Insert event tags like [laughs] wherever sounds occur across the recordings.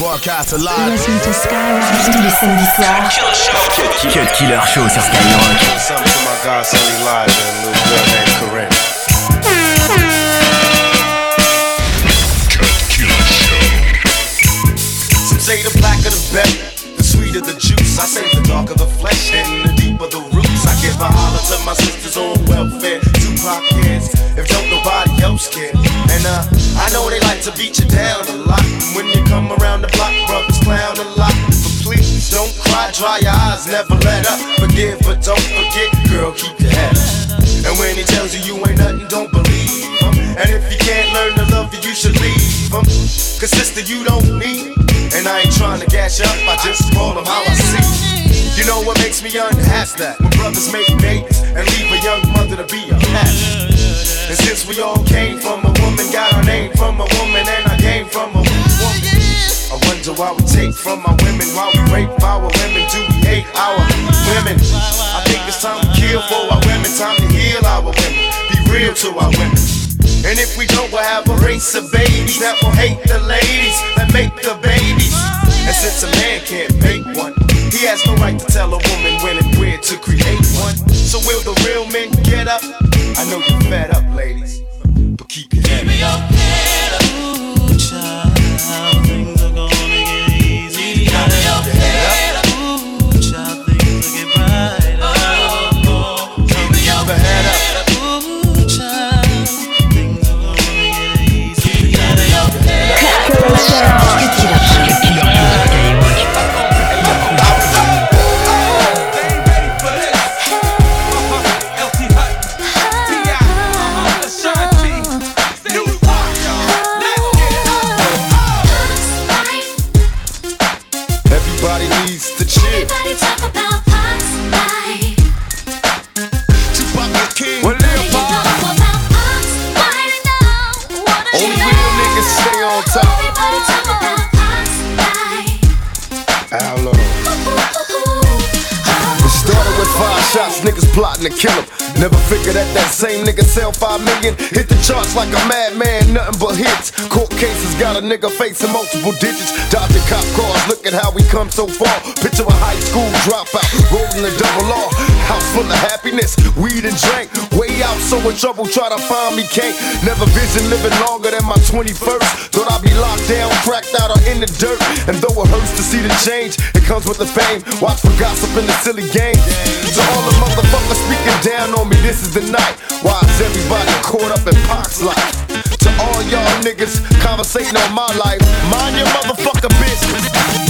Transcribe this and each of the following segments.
Broadcast live. Listen to Skyrock tous les samedis soirs. Cut Killer Show sur Skyrock. Something to my God, Sunny Live, and a little girl named Corinne. Cut Killer Show. Some say the blacker the better, the sweeter the juice. I say the darker the flesh and the deeper the roots. Give a holler to my sisters on welfare. Tupac kids, if don't nobody else care. And uh, I know they like to beat you down a lot. When you come around the block, brothers clown a lot. But please don't cry, dry your eyes, never let up. Forgive, but don't forget, girl, keep your head up. And when he tells you you ain't nothing, don't believe him. And if you can't learn to love you, you should leave him. Cause sister, you don't need. And I ain't trying to gas you up, I just call him how I see. You know what makes me unhappy? That when brothers make babies and leave a young mother to be a pastor. And since we all came from a woman, got our name from a woman, and I came from a woman. I wonder why we take from our women, why we rape our women, do we hate our women? I think it's time to kill for our women, time to heal our women, be real to our women. And if we don't, we'll have a race of babies that will hate the ladies that make the babies. And since a man can't make one, he has no right to tell a woman when and where to create one. So will the real men get up? I know you're fed up, ladies, but keep your head up. Niggas plotting to kill him. Never figured that that same nigga sell five million. Hit the charts like a madman, nothing but hits. Court cases got a nigga facing multiple digits. Dodging cop cars, look at how we come so far. Picture a high school dropout, rolling a double R. House full of happiness, weed and drink. Way out, so in trouble, try to find me, can't. Never vision living longer than my 21st. Thought I'd be locked down, cracked out, or in the dirt. And though it hurts to see the change, it comes with the fame. Watch for gossip in the silly game. To all the motherfuckers speaking down on me, this is the night. Why is everybody caught up in Pac's life? To all y'all niggas conversating on my life, mind your motherfucker business.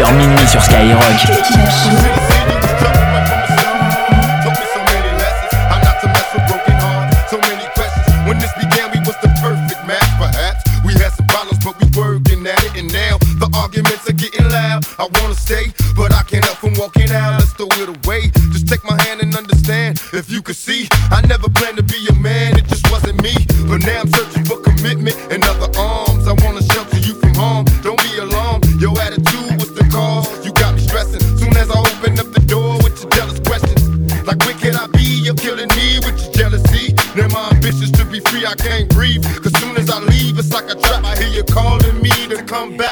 22h minuit sur Skyrock. I can't breathe. Cause soon as I leave, it's like a trap. I hear you calling me to come back.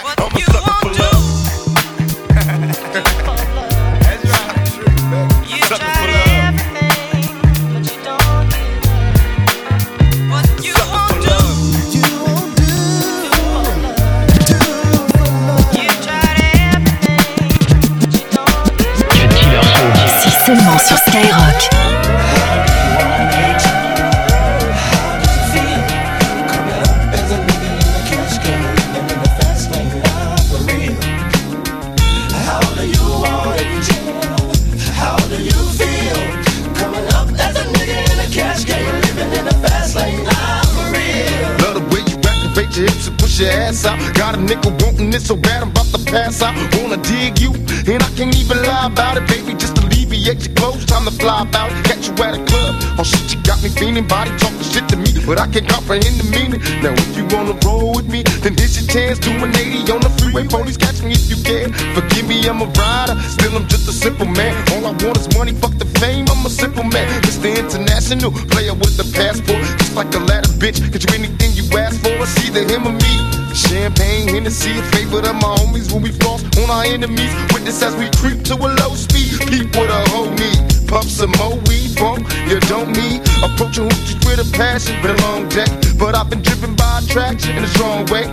It so bad I'm about to pass out. Wanna dig you, and I can't even lie about it, baby. Just alleviate your clothes, time to fly about. Catch you at a club. Oh shit, you got me feeling, body talking shit to me, but I can't comprehend the meaning. Now if you wanna roll with me, then here's your chance. Do an 80 on the freeway, police catch me if you can. Forgive me, I'm a rider, still I'm just a simple man. All I want is money, fuck the fame. I'm a simple man, Mr. International player with the passport, just like a ladder, bitch. Get you anything you ask for, it's either him or me. Champagne, Hennessy, favorite of my homies when we floss on our enemies. Witness as we creep to a low speed. Peep with a whole need. Puff some more weed, bump, you don't need. Approaching hoochies with a passion, been a long day. But I've been driven by attraction in a strong way.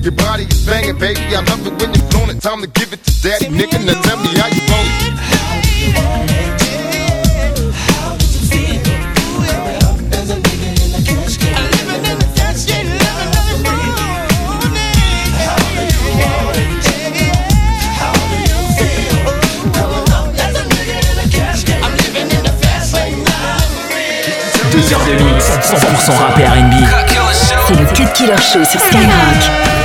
Your body is banging, baby. I love it when you're flown it. Time to give it to daddy, nigga. Now tell me how you want it. Deux heures de mix, 100% rap et R&B. C'est le Cut Killer Show sur Skyrock.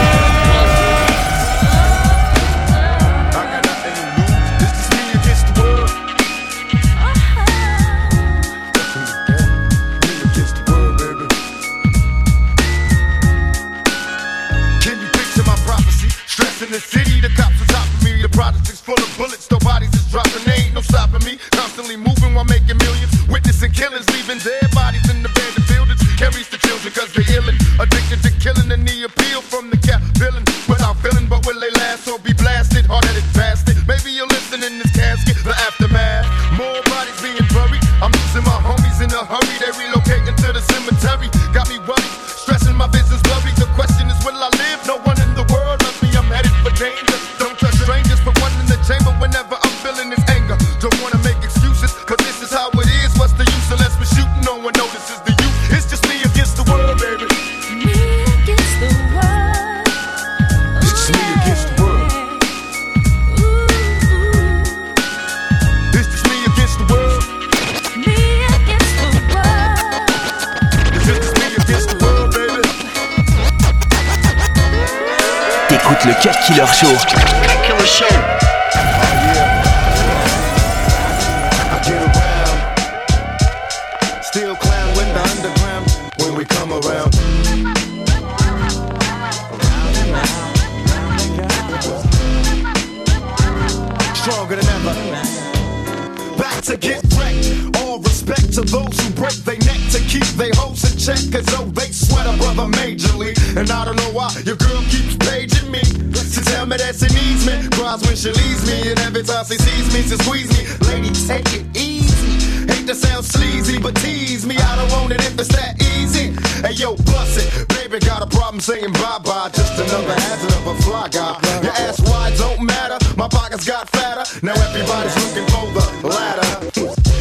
just another hazard of a fly guy. Your ass wide don't matter. My pockets got fatter. Now everybody's looking for the ladder.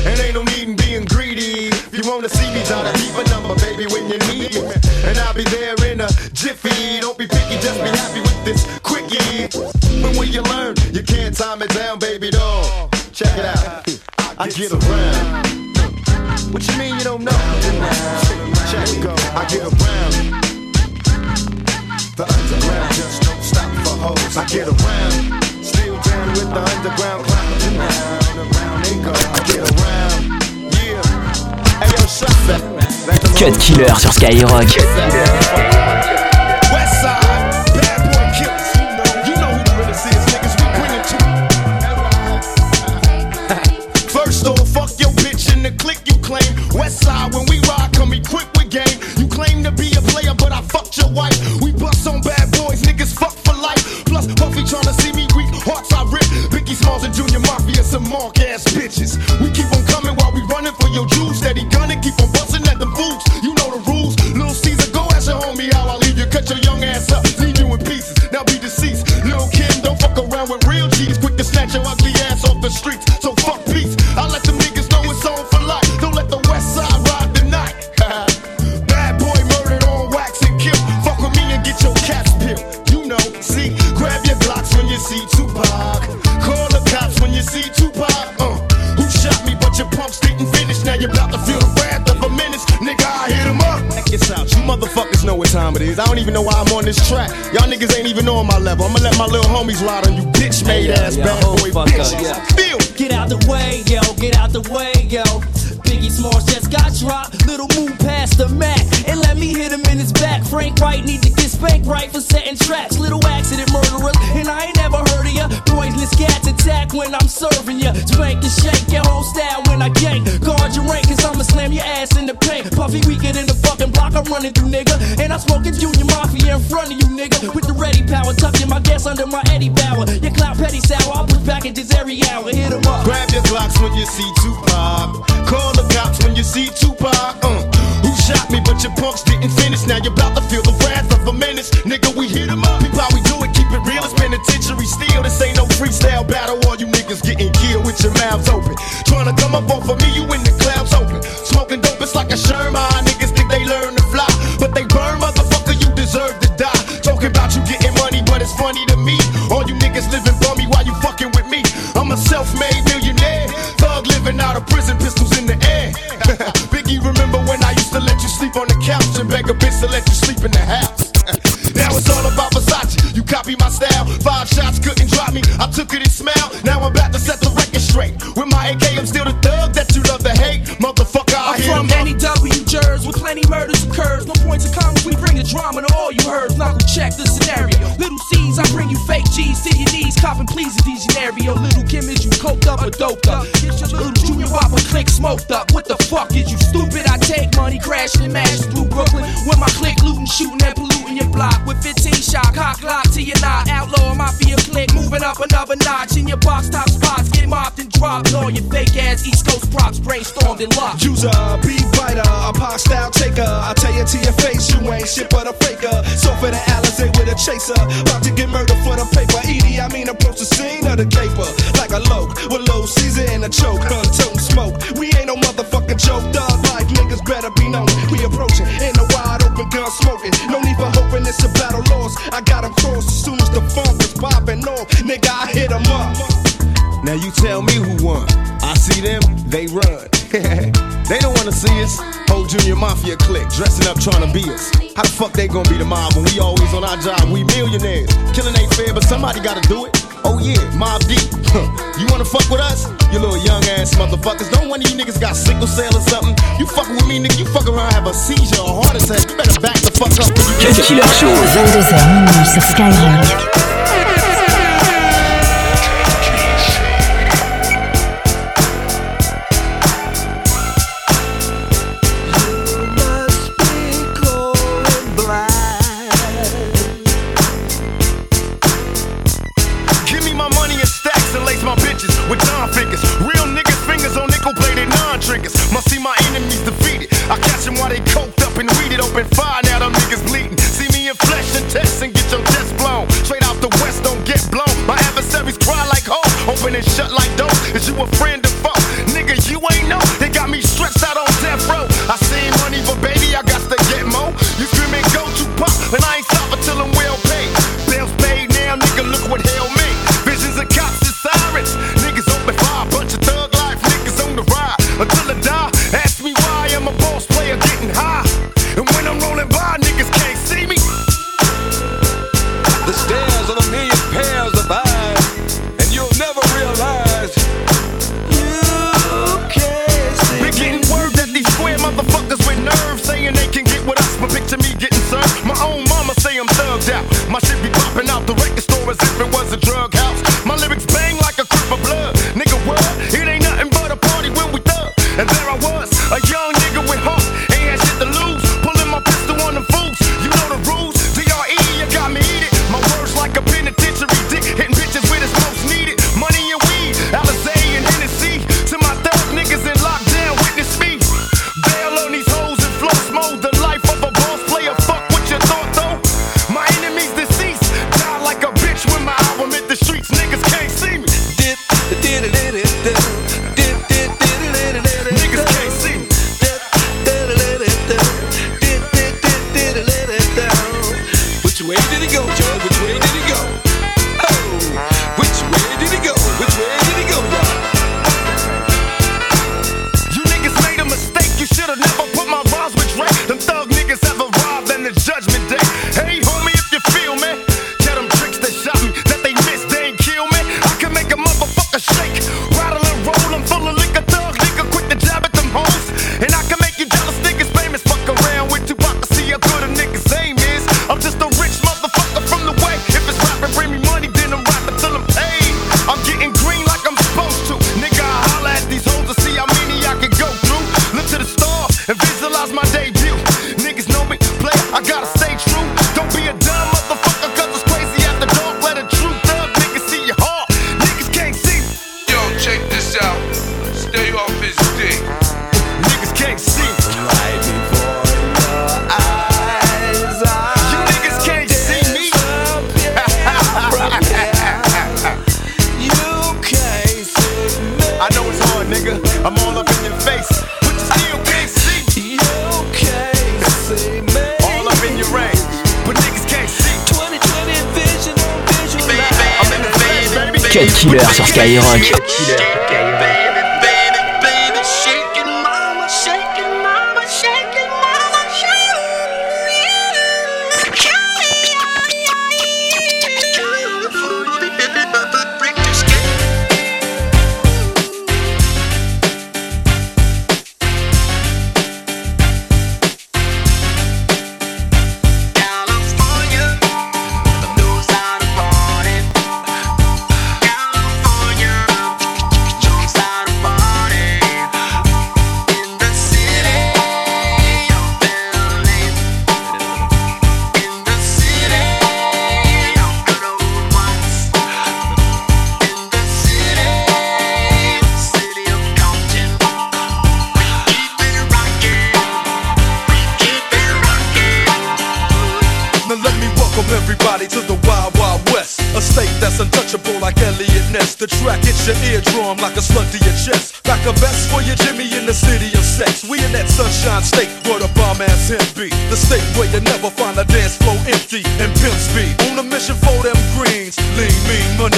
And ain't no need in being greedy. If you wanna see me, try to keep a number, baby, when you need me, And I'll be there in a jiffy. Don't be picky, just be happy with this quickie. When you learn? You can't time it down, baby, dog. Check it out. I get around. What you mean you don't know? Check it. I get around. Hoes. I get around. Still down with the underground clowns. Around, around they go. I get around. Yeah. Hey yo, shut that. Cut Killer sur Skyrock. Track. Y'all niggas ain't even on my level. I'ma let my little homies ride on you bitch made ass bad boy bitch. Yeah. Feel. Get out the way, yo. Get out the way, yo. Biggie Smalls just got dropped. Little move past the Mac and let me hit him in his back. Frank White need to get spanked right for setting traps. Little accident murderers, and I ain't never heard of ya. Poisonous cats attack when I'm serving ya. Spank and shake your whole style when I gank. Guard your rank, cause I'ma slam your ass in the paint. Puffy weaker than the fucking block I'm running through, nigga. And I'm smoking Junior Mafia in front of you, nigga. With the ready power, tucking my gas under my Eddie Bauer. Your clout petty sour, I push packages every hour. Hit 'em up. Grab your Glocks when you see Tupac. Call the cops when you see Tupac. Uh. Who shot me, but your punks didn't finish. Now you're about to feel the wrath of a menace. Nigga, we hit 'em up. People, we do it, keep it real. It's penitentiary steel. This ain't no freestyle battle. All you niggas getting killed with your mouths open. Trying to come up off of me, you in the clouds open. Smoking dope, it's like a Sherman. Ah, niggas think they learn to fly, but they burn, motherfucker. You deserve to die. Talking about you getting money, but it's funny to me. All you niggas living bummy while you fucking with me. I'm a self-made millionaire, thug living out of prison, pistols in the air. [laughs] Biggie, remember when I used to let you sleep on the couch and beg a bitch to let you sleep in the house? I'm still the thug that you love to hate, motherfucker. I'm from any W jurors with plenty murders occurs. No points of commas, we bring the drama to all you heard. Knuckle check the scenario. Little C's, I bring you fake G's to your knees. Copping please a scenario. Little Kim, is you coked up or doped up? Get your little junior whopper click smoked up. What the fuck is you stupid? I take money, crashing and mash through Brooklyn. With my click looting, shooting and polluting your block. With 15 shot, cock lock to your knot. Outlaw mafia click, moving up another notch. In your box top dropped. All your fake ass East Coast props brainstormed and locked. User, beat writer, a pop style taker. I tell you to your face, you ain't shit but a faker. So for the Alizé with a chaser, about to get murdered for the paper. Edie, I mean approach the scene of the caper like a loke with low Caesar and a choke, wanna see us. Whole junior mafia clique dressing up trying to be us. How the fuck they gonna be the mob when we always on our job? We millionaires. Killing ain't fair, but somebody gotta do it. Oh yeah, Mob Deep. you wanna fuck with us? You little young ass motherfuckers. Don't one of you niggas got sickle cell or something. You fucking with me, nigga. You fuck around, have a seizure or heart attack. You better back the fuck up. when you Cut Killer Show. 22h minuit sur Skyrock. Cut Killer sur Skyrock.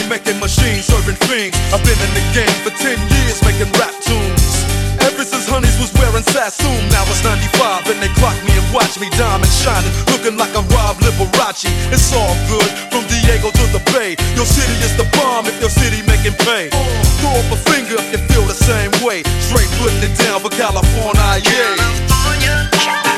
making machines, serving things. I've been in the game for 10 years making rap tunes. Ever since Honeys was wearing Sassoon, now it's 95 and they clock me and watch me diamond shining, looking like a Rob Liberace. It's all good from Diego to the Bay. Your city is the bomb if your city making pay. Throw up a finger if you feel the same way. Straight putting it down for California, yeah. California.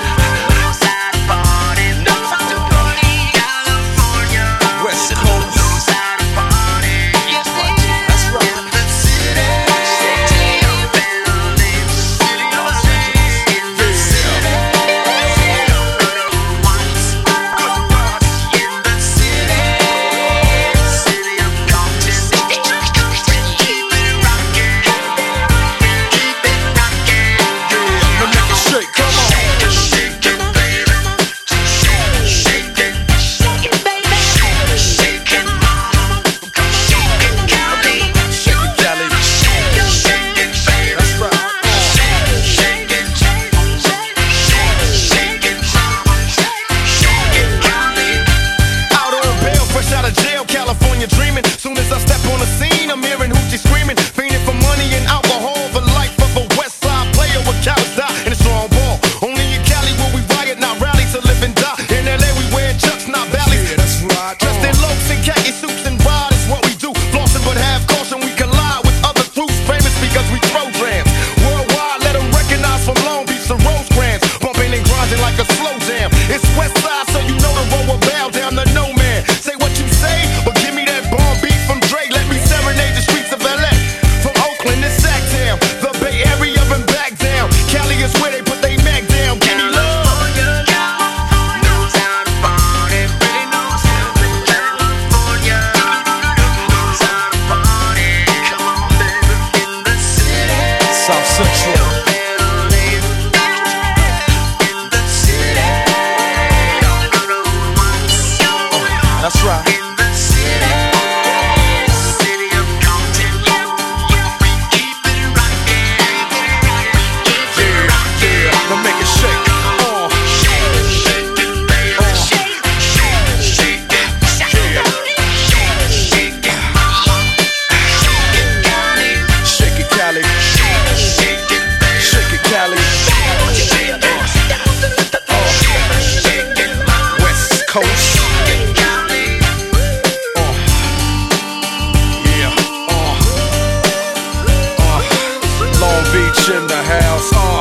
H in the house, uh,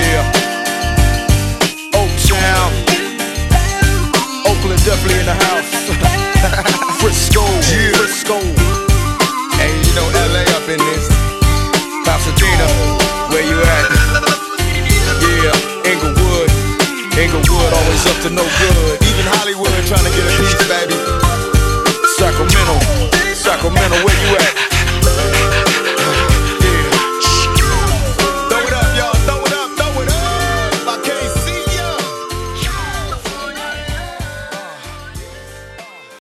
yeah. Oak Town, Oakland definitely in the house. [laughs] Frisco, yeah. Frisco, and you know LA up in this. Pasadena, where you at? Yeah, Inglewood, Inglewood always up to no good. Even Hollywood trying to get a piece, baby. Sacramento, Sacramento, where you at?